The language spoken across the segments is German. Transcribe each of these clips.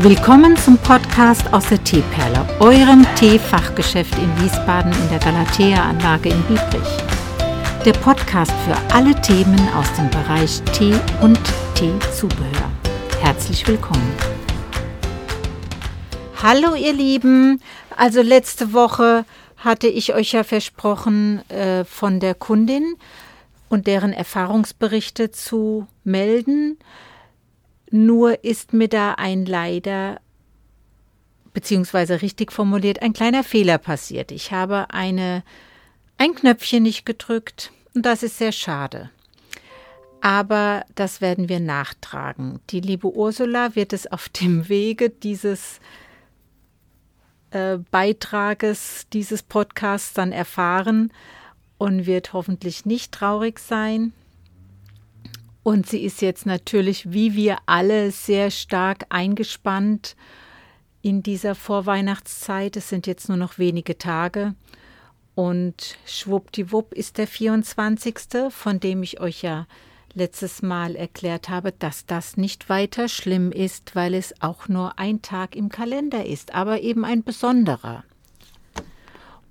Willkommen zum Podcast aus der Teeperle, eurem Teefachgeschäft in Wiesbaden in der Galatea-Anlage in Biebrich. Der Podcast für alle Themen aus dem Bereich Tee und Teezubehör. Herzlich willkommen. Hallo ihr Lieben, also letzte Woche hatte ich euch ja versprochen, äh, von der Kundin und deren Erfahrungsberichte zu melden. Nur ist mir da ein leider, beziehungsweise richtig formuliert, ein kleiner Fehler passiert. Ich habe eine, ein Knöpfchen nicht gedrückt und das ist sehr schade. Aber das werden wir nachtragen. Die liebe Ursula wird es auf dem Wege dieses äh, Beitrages, dieses Podcasts dann erfahren und wird hoffentlich nicht traurig sein. Und sie ist jetzt natürlich, wie wir alle, sehr stark eingespannt in dieser Vorweihnachtszeit. Es sind jetzt nur noch wenige Tage. Und schwuppdiwupp ist der 24., von dem ich euch ja letztes Mal erklärt habe, dass das nicht weiter schlimm ist, weil es auch nur ein Tag im Kalender ist, aber eben ein besonderer.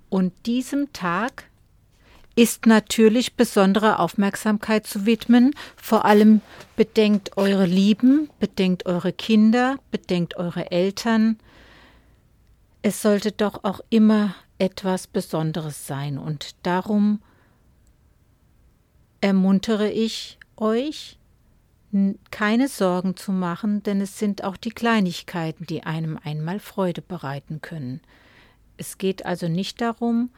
Und diesem Tag ist natürlich besondere Aufmerksamkeit zu widmen. Vor allem bedenkt eure Lieben, bedenkt eure Kinder, bedenkt eure Eltern. Es sollte doch auch immer etwas Besonderes sein und darum ermuntere ich euch, keine Sorgen zu machen, denn es sind auch die Kleinigkeiten, die einem einmal Freude bereiten können. Es geht also nicht darum,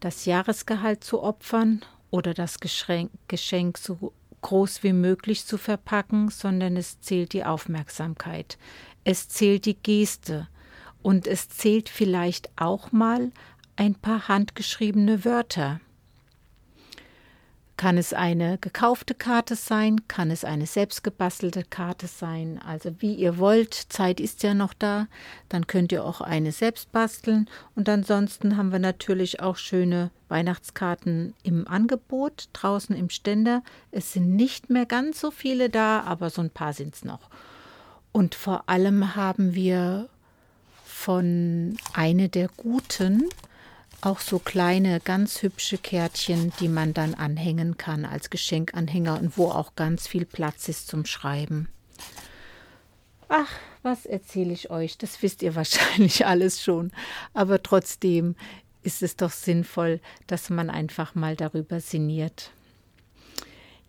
das Jahresgehalt zu opfern oder das Geschenk so groß wie möglich zu verpacken, sondern es zählt die Aufmerksamkeit, es zählt die Geste. Und es zählt vielleicht auch mal ein paar handgeschriebene Wörter, kann es eine gekaufte Karte sein? Kann es eine selbstgebastelte Karte sein? Also wie ihr wollt, Zeit ist ja noch da, dann könnt ihr auch eine selbst basteln. Und ansonsten haben wir natürlich auch schöne Weihnachtskarten im Angebot, draußen im Ständer. Es sind nicht mehr ganz so viele da, aber so ein paar sind es noch. Und vor allem haben wir von eine der guten, auch so kleine, ganz hübsche Kärtchen, die man dann anhängen kann als Geschenkanhänger und wo auch ganz viel Platz ist zum Schreiben. Ach, was erzähle ich euch? Das wisst ihr wahrscheinlich alles schon. Aber trotzdem ist es doch sinnvoll, dass man einfach mal darüber sinniert.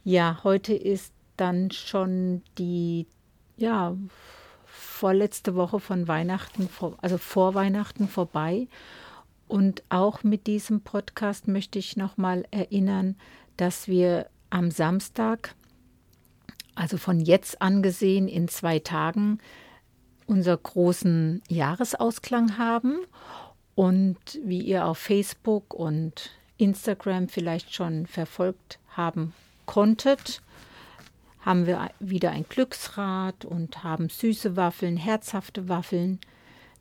Ja, heute ist dann schon die, ja, vorletzte Woche von Weihnachten, also vor Weihnachten vorbei. Und auch mit diesem Podcast möchte ich nochmal erinnern, dass wir am Samstag, also von jetzt angesehen in zwei Tagen, unser großen Jahresausklang haben. Und wie ihr auf Facebook und Instagram vielleicht schon verfolgt haben konntet, haben wir wieder ein Glücksrad und haben süße Waffeln, herzhafte Waffeln.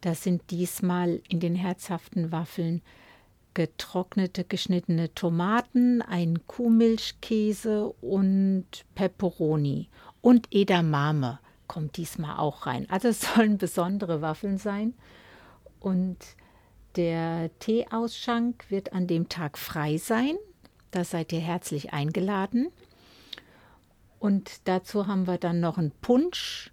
Das sind diesmal in den herzhaften Waffeln getrocknete, geschnittene Tomaten, ein Kuhmilchkäse und Peperoni. Und Edamame kommt diesmal auch rein. Also es sollen besondere Waffeln sein. Und der Teeausschank wird an dem Tag frei sein. Da seid ihr herzlich eingeladen. Und dazu haben wir dann noch einen Punsch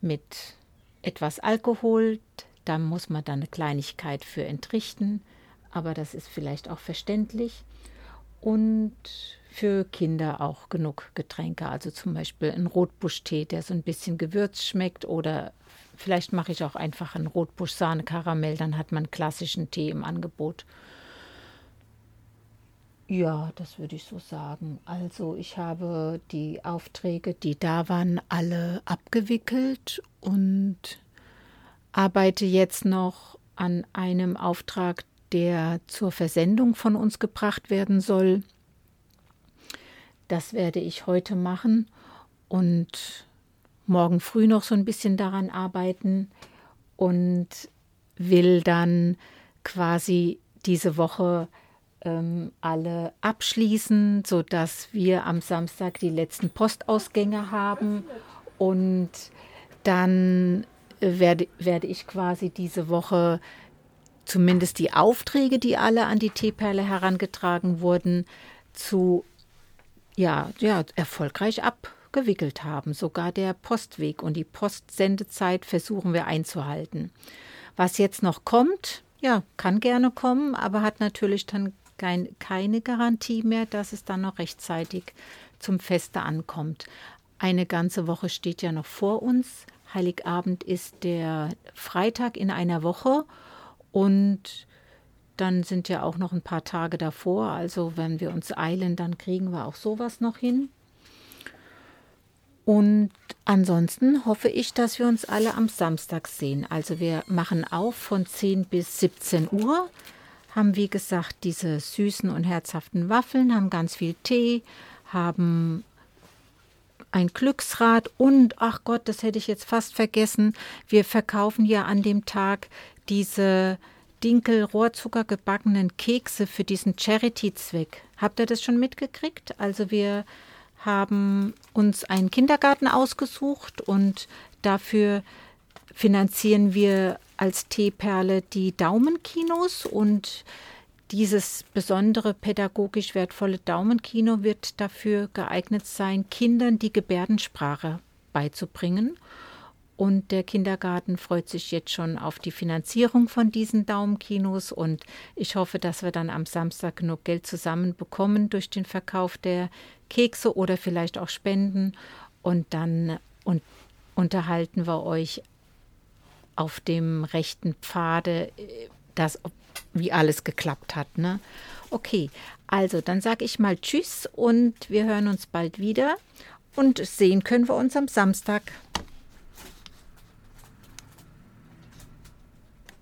mit etwas Alkohol, da muss man dann eine Kleinigkeit für entrichten, aber das ist vielleicht auch verständlich. Und für Kinder auch genug Getränke, also zum Beispiel ein Rotbuschtee, der so ein bisschen gewürzt schmeckt oder vielleicht mache ich auch einfach einen Rotbusch-Sahne-Karamell, dann hat man klassischen Tee im Angebot. Ja, das würde ich so sagen. Also ich habe die Aufträge, die da waren, alle abgewickelt und arbeite jetzt noch an einem Auftrag, der zur Versendung von uns gebracht werden soll. Das werde ich heute machen und morgen früh noch so ein bisschen daran arbeiten und will dann quasi diese Woche ähm, alle abschließen, sodass wir am Samstag die letzten Postausgänge haben und dann äh, werde, werde ich quasi diese Woche zumindest die Aufträge, die alle an die Teeperle herangetragen wurden, zu ja, ja, erfolgreich abgewickelt haben. Sogar der Postweg und die Postsendezeit versuchen wir einzuhalten. Was jetzt noch kommt, ja, kann gerne kommen, aber hat natürlich dann kein, keine Garantie mehr, dass es dann noch rechtzeitig zum Feste ankommt. Eine ganze Woche steht ja noch vor uns. Heiligabend ist der Freitag in einer Woche und dann sind ja auch noch ein paar Tage davor. Also wenn wir uns eilen, dann kriegen wir auch sowas noch hin. Und ansonsten hoffe ich, dass wir uns alle am Samstag sehen. Also wir machen auf von 10 bis 17 Uhr, haben wie gesagt diese süßen und herzhaften Waffeln, haben ganz viel Tee, haben ein Glücksrad und, ach Gott, das hätte ich jetzt fast vergessen, wir verkaufen ja an dem Tag diese Dinkel-Rohrzucker gebackenen Kekse für diesen Charity-Zweck. Habt ihr das schon mitgekriegt? Also wir haben uns einen Kindergarten ausgesucht und dafür finanzieren wir als Teeperle die Daumenkinos und dieses besondere pädagogisch wertvolle Daumenkino wird dafür geeignet sein, Kindern die Gebärdensprache beizubringen. Und der Kindergarten freut sich jetzt schon auf die Finanzierung von diesen Daumenkinos. Und ich hoffe, dass wir dann am Samstag genug Geld zusammenbekommen durch den Verkauf der Kekse oder vielleicht auch Spenden. Und dann und unterhalten wir euch auf dem rechten Pfade, dass, wie alles geklappt hat. Ne? Okay, also dann sage ich mal Tschüss und wir hören uns bald wieder. Und sehen können wir uns am Samstag.